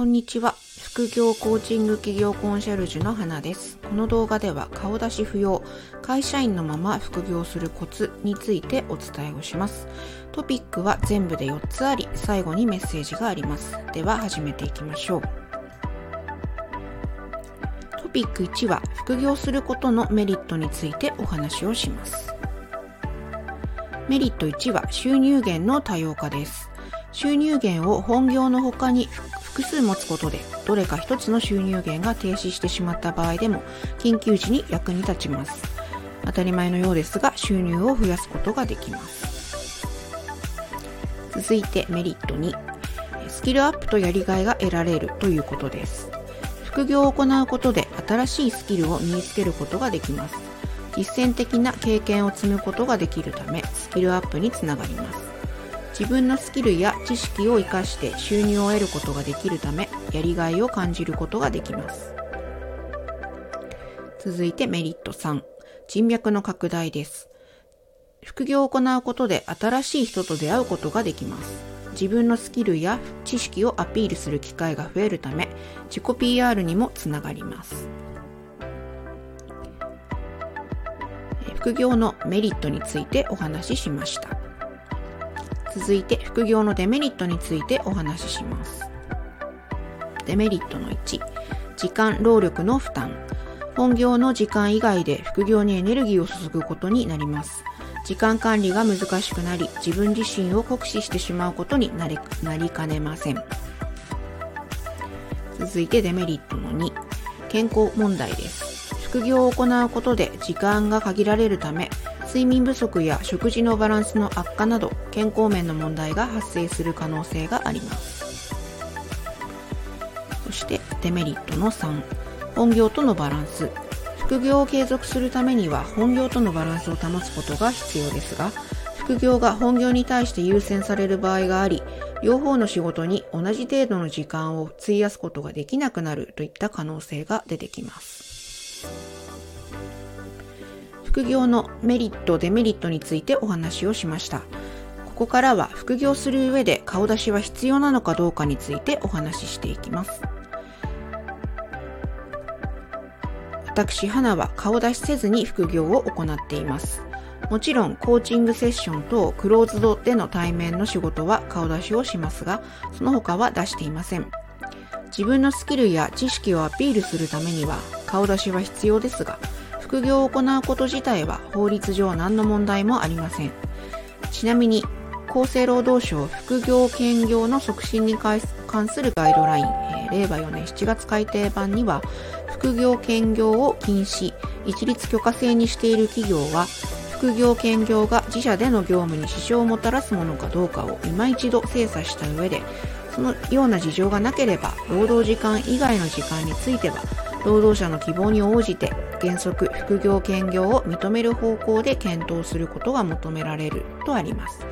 こんにちは。副業コーチング企業コンシェルジュの花です。この動画では顔出し不要、会社員のまま副業するコツについてお伝えをします。トピックは全部で4つあり、最後にメッセージがあります。では始めていきましょう。トピック1は副業することのメリットについてお話をします。メリット1は収入源の多様化です。収入源を本業の他に複数持つことでどれか一つの収入源が停止してしまった場合でも緊急時に役に立ちます。当たり前のようですが収入を増やすことができます。続いてメリット2スキルアップとやりがいが得られるということです。副業を行うことで新しいスキルを身につけることができます。実践的な経験を積むことができるためスキルアップにつながります。自分のスキルや知識を活かして収入を得ることができるためやりがいを感じることができます。続いてメリット3人脈の拡大です。副業を行うことで新しい人と出会うことができます。自分のスキルや知識をアピールする機会が増えるため自己 PR にもつながります。副業のメリットについてお話ししました。続いて副業のデメリットについてお話しします。デメリットの1、時間、労力の負担。本業の時間以外で副業にエネルギーを注ぐことになります。時間管理が難しくなり、自分自身を酷使してしまうことになりなりかねません。続いてデメリットの2、健康問題です。副業を行うことで時間が限られるため、睡眠不足や食事のバランスの悪化など健康面の問題が発生する可能性があります。そしてデメリットの3本業とのバランス副業を継続するためには本業とのバランスを保つことが必要ですが副業が本業に対して優先される場合があり両方の仕事に同じ程度の時間を費やすことができなくなるといった可能性が出てきます。副業のメリット、デメリットについてお話をしました。ここからは副業する上で顔出しは必要なのかどうかについてお話ししていきます。私、花は顔出しせずに副業を行っています。もちろんコーチングセッションとクローズドでの対面の仕事は顔出しをしますが、その他は出していません。自分のスキルや知識をアピールするためには顔出しは必要ですが、副業を行うこと自体は法律上何の問題もありません。ちなみに、厚生労働省副業兼業の促進に関するガイドライン、えー、令和4年7月改定版には、副業兼業を禁止、一律許可制にしている企業は、副業兼業が自社での業務に支障をもたらすものかどうかを今一度精査した上で、そのような事情がなければ、労働時間以外の時間については、労働者の希望に応じて原則副業兼業を認める方向で検討することが求められるとあります。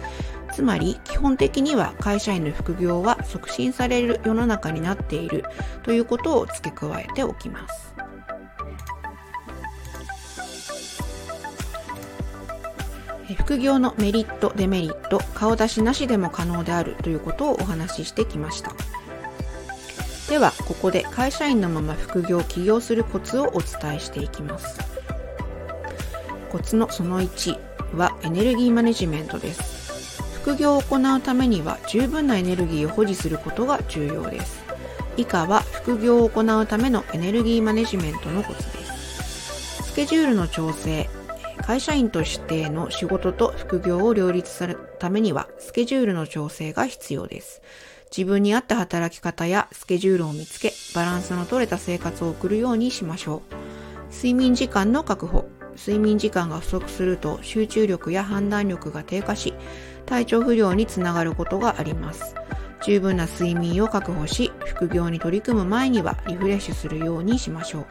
つまり基本的には会社員の副業は促進される世の中になっているということを付け加えておきます。副業のメリット、デメリット、顔出しなしでも可能であるということをお話ししてきました。ではここで会社員のまま副業を起業するコツをお伝えしていきます。コツのその1はエネルギーマネジメントです。副業を行うためには十分なエネルギーを保持することが重要です。以下は副業を行うためのエネルギーマネジメントのコツです。スケジュールの調整会社員としての仕事と副業を両立するためにはスケジュールの調整が必要です。自分に合った働き方やスケジュールを見つけ、バランスの取れた生活を送るようにしましょう。睡眠時間の確保。睡眠時間が不足すると集中力や判断力が低下し、体調不良につながることがあります。十分な睡眠を確保し、副業に取り組む前にはリフレッシュするようにしましょう。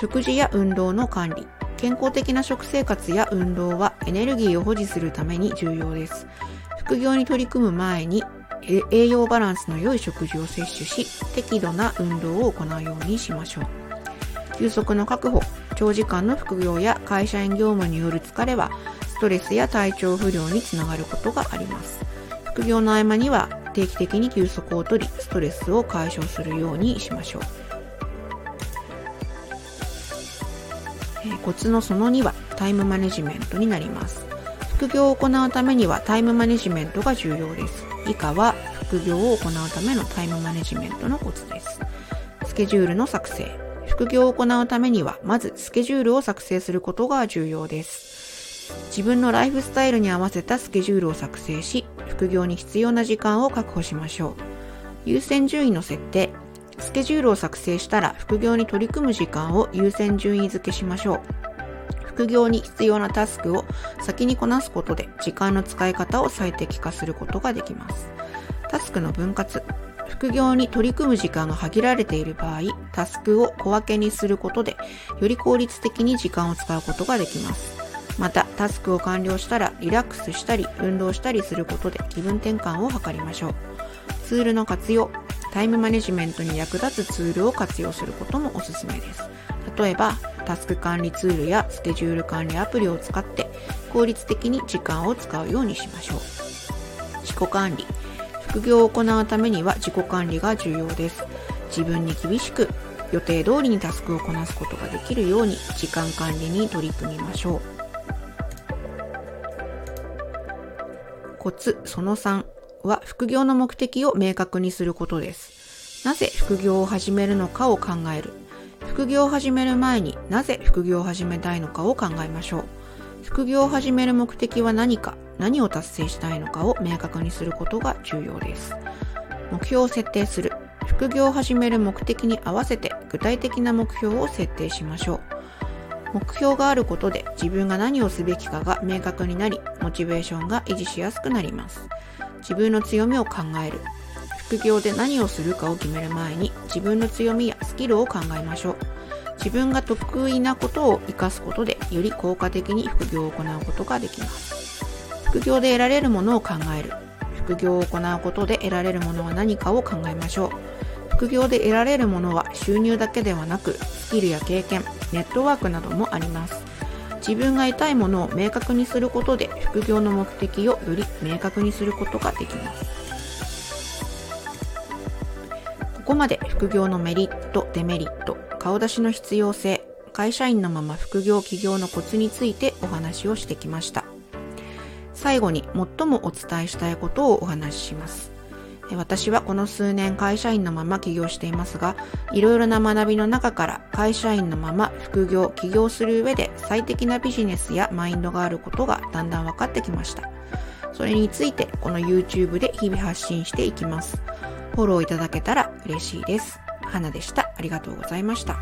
食事や運動の管理。健康的な食生活や運動はエネルギーを保持するために重要です。副業に取り組む前に栄養バランスの良い食事を摂取し適度な運動を行うようにしましょう休息の確保長時間の副業や会社員業務による疲れはストレスや体調不良につながることがあります副業の合間には定期的に休息をとり、ストレスを解消するようにしましょう。えー、コツのその2はタイムマネジメントになります。副業を行うためにはタイムマネジメントが重要です。以下は副業を行うためのタイムマネジメントのコツです。スケジュールの作成。副業を行うためには、まずスケジュールを作成することが重要です。自分のライフスタイルに合わせたスケジュールを作成し、副業に必要な時間を確保しましょう。優先順位の設定。スケジュールを作成したら副業に取り組む時間を優先順位付けしましょう。副業に必要なタスクを先にこなすことで時間の使い方を最適化することができます。タスクの分割。副業に取り組む時間が限られている場合、タスクを小分けにすることで、より効率的に時間を使うことができます。また、タスクを完了したらリラックスしたり、運動したりすることで気分転換を図りましょう。ツールの活用。タイムマネジメントに役立つツールを活用することもおすすめです。例えば、タスク管理ツールやスケジュール管理アプリを使って効率的に時間を使うようにしましょう。自己管理。副業を行うためには自己管理が重要です。自分に厳しく予定通りにタスクをこなすことができるように時間管理に取り組みましょう。コツその3は副業の目的を明確にすることです。なぜ副業を始めるのかを考える。副業を始める前になぜ副業を始めたいのかを考えましょう。副業を始める目的は何か、何を達成したいのかを明確にすることが重要です。目標を設定する。副業を始める目的に合わせて具体的な目標を設定しましょう。目標があることで自分が何をすべきかが明確になり、モチベーションが維持しやすくなります。自分の強みを考える。副業で何をするかを決める前に自分の強みやスキルを考えましょう。自分が得意なことを活かすことでより効果的に副業を行うことができます。副業で得られるものを考える。副業を行うことで得られるものは何かを考えましょう。副業で得られるものは収入だけではなくスキルや経験、ネットワークなどもあります。自分が得たいものを明確にすることで副業の目的をより明確にすることができます。ここまで副業のメリット、デメリット、顔出しの必要性、会社員のまま副業起業のコツについてお話をしてきました。最後に最もお伝えしたいことをお話しします。私はこの数年会社員のまま起業していますが、いろいろな学びの中から会社員のまま副業、起業する上で最適なビジネスやマインドがあることがだんだん分かってきました。それについてこの YouTube で日々発信していきます。フォローいただけたら嬉しいです。花でした。ありがとうございました。